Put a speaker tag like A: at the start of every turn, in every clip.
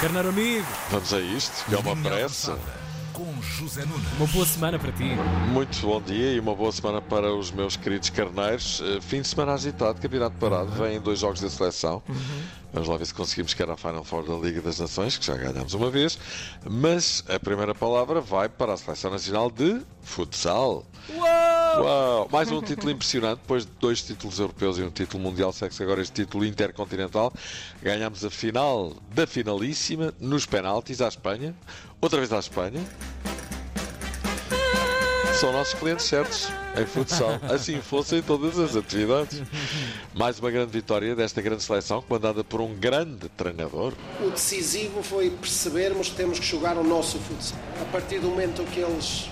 A: Carneiro amigo,
B: Vamos a isto, que é uma pressa.
C: Com José Nunes.
A: uma boa semana para ti.
B: Muito bom dia e uma boa semana para os meus queridos carneiros. Eh, Fim de semana agitado, campeonato parado, vêm dois jogos da seleção. Vamos lá ver se conseguimos chegar à Final Four da Liga das Nações, que já ganhámos uma vez. Mas a primeira palavra vai para a Seleção Nacional de Futsal. Uau! Mais um título impressionante, depois de dois títulos europeus e um título mundial, segue-se agora este título intercontinental. Ganhámos a final da finalíssima, nos penaltis à Espanha, outra vez à Espanha. São nossos clientes certos em futsal, assim fossem todas as atividades. Mais uma grande vitória desta grande seleção, comandada por um grande treinador.
D: O decisivo foi percebermos que temos que jogar o nosso futsal. A partir do momento que eles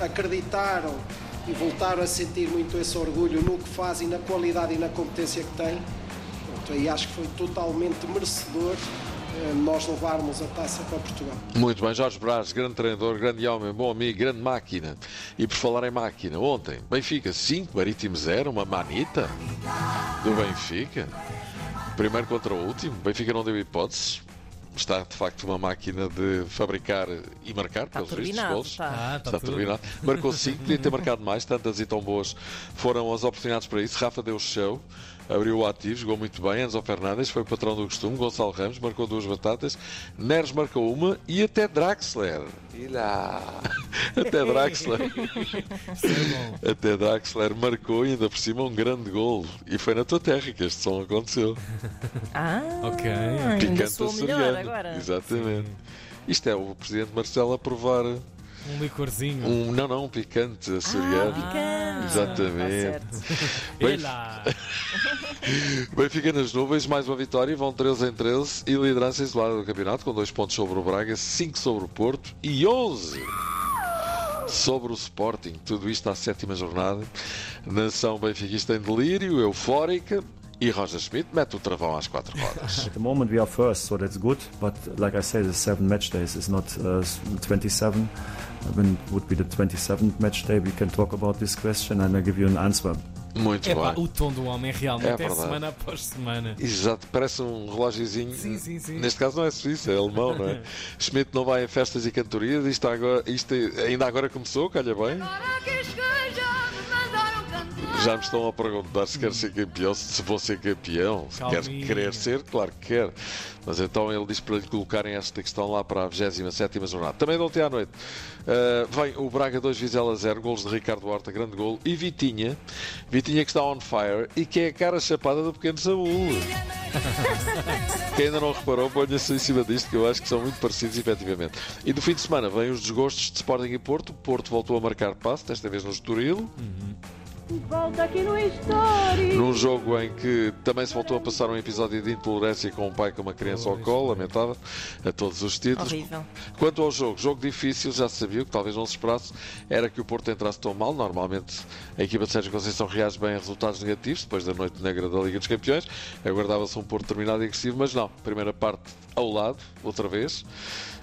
D: acreditaram e voltaram a sentir muito esse orgulho no que fazem, na qualidade e na competência que têm, pronto, aí acho que foi totalmente merecedor eh, nós levarmos a taça para Portugal.
B: Muito bem, Jorge Braz, grande treinador, grande homem, bom amigo, grande máquina. E por falar em máquina, ontem, Benfica 5, Marítimo 0, uma manita do Benfica. Primeiro contra o último, Benfica não deu hipóteses. Está de facto uma máquina de fabricar e marcar,
E: Está
B: pelos vistos,
E: turbinado,
B: golos.
E: está.
A: Ah,
B: Está
A: está
B: turbinado. Marcou 5, podia ter marcado mais, tantas e tão boas foram as oportunidades para isso. Rafa deu show, abriu o ativo, jogou muito bem. Enzo Fernandes foi o patrão do costume. Gonçalo Ramos marcou duas batatas. Neres marcou uma e até Draxler. E lá. Até Draxler.
A: É.
B: Até Draxler marcou e ainda por cima um grande gol. E foi na tua terra que este som aconteceu.
E: Ah,
A: Ok.
B: Picante
E: sou o melhor agora.
B: Exatamente. Isto é o presidente Marcelo a provar
A: Um licorzinho.
B: um. Não, não, um picante açoriano.
E: Picante.
B: Exatamente.
E: Tá certo.
B: Bem-. Benfica nas nuvens, mais uma vitória, vão 13 em 13 e liderança isolada do campeonato com 2 pontos sobre o Braga, 5 sobre o Porto e 11 sobre o Sporting. Tudo isto à sétima jornada. Nação benfiquista em delírio, eufórica e Roger Schmidt mete o travão às quatro rodas.
F: At the moment we are first, so that's good. But like I say, the seven match days is not uh, 27. When it would be the 27th match day, we can talk about this question and I'll give you an answer.
B: Muito
A: Epá,
B: bem.
A: o tom do homem realmente
B: É
A: é,
B: verdade.
A: semana após semana.
B: Exato, parece um relógiozinho.
A: Sim, sim, sim.
B: Neste caso não é suíço, é alemão, não é? Schmidt não vai em festas e cantorias, isto, agora, isto ainda agora começou, calha bem. Já me estão a perguntar se quer ser campeão, se vou ser campeão, se quer querer ser, claro que quer. Mas então ele diz para lhe colocarem esta questão lá para a 27 jornada. Também de ontem à noite uh, vem o Braga 2 Vizela 0, golos de Ricardo Horta, grande gol, e Vitinha, Vitinha que está on fire e que é a cara chapada do pequeno Saúl. Quem ainda não reparou, ponha-se em cima disto, que eu acho que são muito parecidos, efetivamente. E do fim de semana vêm os desgostos de Sporting e Porto. O Porto voltou a marcar passo, desta vez no Estoril.
G: Volta aqui no histórico.
B: Num jogo em que também se voltou a passar um episódio de intolerância com um pai com uma criança ao colo, lamentável, a todos os títulos.
E: Horrível.
B: Quanto ao jogo, jogo difícil, já se sabia, que talvez não se esperasse, era que o Porto entrasse tão mal. Normalmente a equipa de Sérgio Conceição reage bem a resultados negativos, depois da noite negra da Liga dos Campeões. Aguardava-se um Porto terminado e agressivo, mas não. Primeira parte ao lado, outra vez.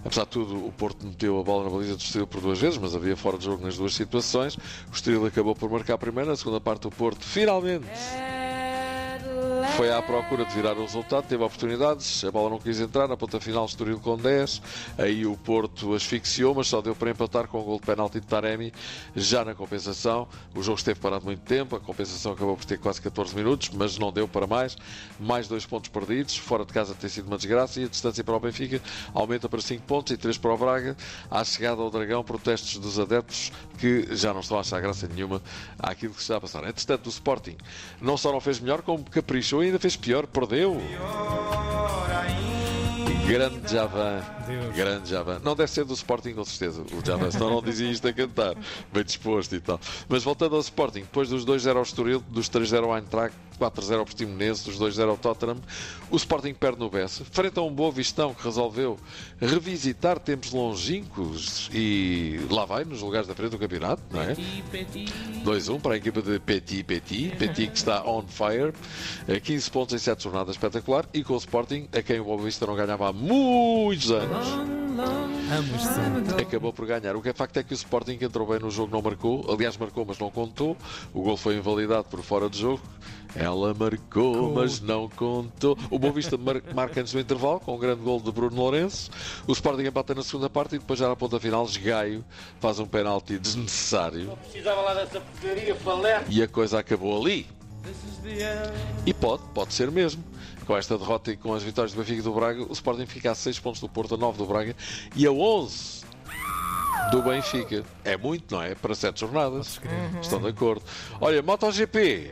B: Apesar de tudo, o Porto meteu a bola na baliza do Estoril por duas vezes, mas havia fora de jogo nas duas situações. O Estoril acabou por marcar a primeira, na segunda parte o Porto. Finalmente foi à procura de virar o resultado, teve oportunidades, a bola não quis entrar, na ponta final Estoril com 10, aí o Porto asfixiou, mas só deu para empatar com o gol de penalti de Taremi, já na compensação, o jogo esteve parado muito tempo, a compensação acabou por ter quase 14 minutos, mas não deu para mais, mais dois pontos perdidos, fora de casa tem sido uma desgraça e a distância para o Benfica aumenta para 5 pontos e 3 para o Braga, à chegada ao Dragão, protestos dos adeptos que já não estão a achar graça nenhuma àquilo que se está a passar. Entretanto, o Sporting não só não fez melhor, como caprichou ainda fez pior, perdeu. Grande Javan.
A: Deus.
B: Grande Javan. Não deve ser do Sporting, com certeza. O Javan, senão não dizia isto a cantar. Bem disposto e tal. Mas voltando ao Sporting, depois dos 2-0 ao Estoril, dos 3-0 ao Eintracht, 4-0 ao Portimonense, dos 2-0 ao Tottenham, o Sporting perde no Bessa, frente a um Boa Vistão que resolveu revisitar tempos longínquos e lá vai, nos lugares da frente do campeonato, não é? 2-1 para a equipa de Petit Petit, Petit que está on fire, Eh, 15 pontos em 7 jornadas, espetacular, e com o Sporting, a quem o Boa Vista não ganhava há muitos anos. Acabou por ganhar. O que é facto é que o Sporting que entrou bem no jogo não marcou. Aliás, marcou, mas não contou. O gol foi invalidado por fora de jogo. Ela marcou, mas não contou. O Boa Vista mar- marca antes do intervalo, com um grande gol de Bruno Lourenço. O Sporting empata na segunda parte e depois já na ponta final, Gaio faz um penalti desnecessário.
E: Precisava lá dessa porcaria, falé.
B: E a coisa acabou ali. E pode, pode ser mesmo. Com esta derrota e com as vitórias do Benfica e do Braga, o Sporting fica a 6 pontos do Porto, a 9 do Braga e a 11 do Benfica. É muito, não é? Para 7 jornadas. Estão de acordo. Olha, MotoGP.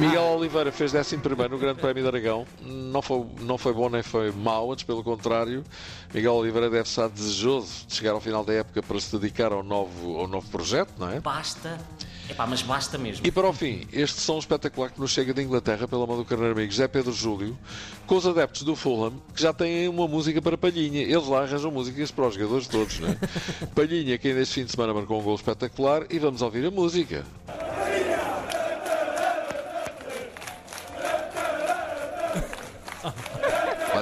B: Miguel Oliveira fez 11 no Grande Prémio de Aragão. Não foi, não foi bom nem foi mau, antes pelo contrário. Miguel Oliveira deve estar desejoso de chegar ao final da época para se dedicar ao novo, ao novo projeto, não é?
H: Basta. Epá, mas basta mesmo.
B: E para o fim, este som espetacular que nos chega de Inglaterra pela mão do Carneiro Amigo José Pedro Júlio, com os adeptos do Fulham, que já têm uma música para Palhinha. Eles lá arranjam músicas para os jogadores todos, não é? Palhinha, que ainda este fim de semana marcou um gol espetacular, e vamos ouvir a música.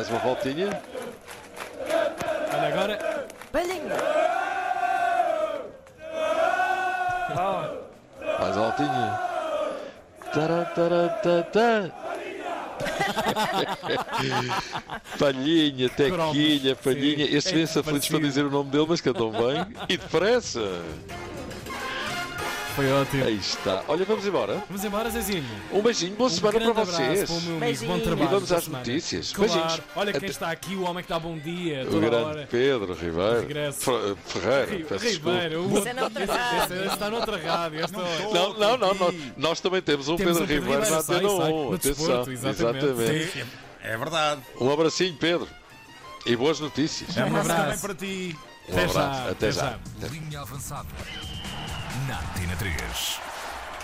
B: Mais uma voltinha.
A: Olha agora.
B: Mais uma voltinha. Taratatata. Palhinha, Tequilha,
A: Cromos,
B: Palhinha.
A: sim.
B: Estes
A: É
B: vêm-se aflitos para dizer o nome dele, mas cantam bem. E depressa.
A: Foi ótimo.
B: Aí está. Olha, vamos embora.
A: Vamos embora, Zezinho.
B: Um beijinho, boa
A: Um
B: semana para vocês.
A: para o meu amigo. Bom
G: Beijinho.
A: trabalho.
B: E vamos às notícias.
A: Claro.
B: Beijinhos.
A: Olha quem está aqui, o homem que dá bom dia
B: O
A: toda
B: grande
A: hora.
B: Pedro Ribeiro. Ferreira,
A: Ri-
B: peço desculpa.
A: Ribeiro, o
G: Isso é
A: esse está noutra rádio. Esta
B: Não, não, não, nós, nós também temos um
A: Temos
B: Pedro
A: um
B: Ribeiro na Antena
A: sai,
B: 1.
A: no
B: Atenção.
A: exatamente.
C: É verdade.
B: Um abracinho, Pedro. E boas notícias.
A: Um
C: Um
A: abraço
C: também para ti.
B: Um
A: Até
B: abraço.
A: já,
B: Até já.
C: Linha avançada. Na Tina 3.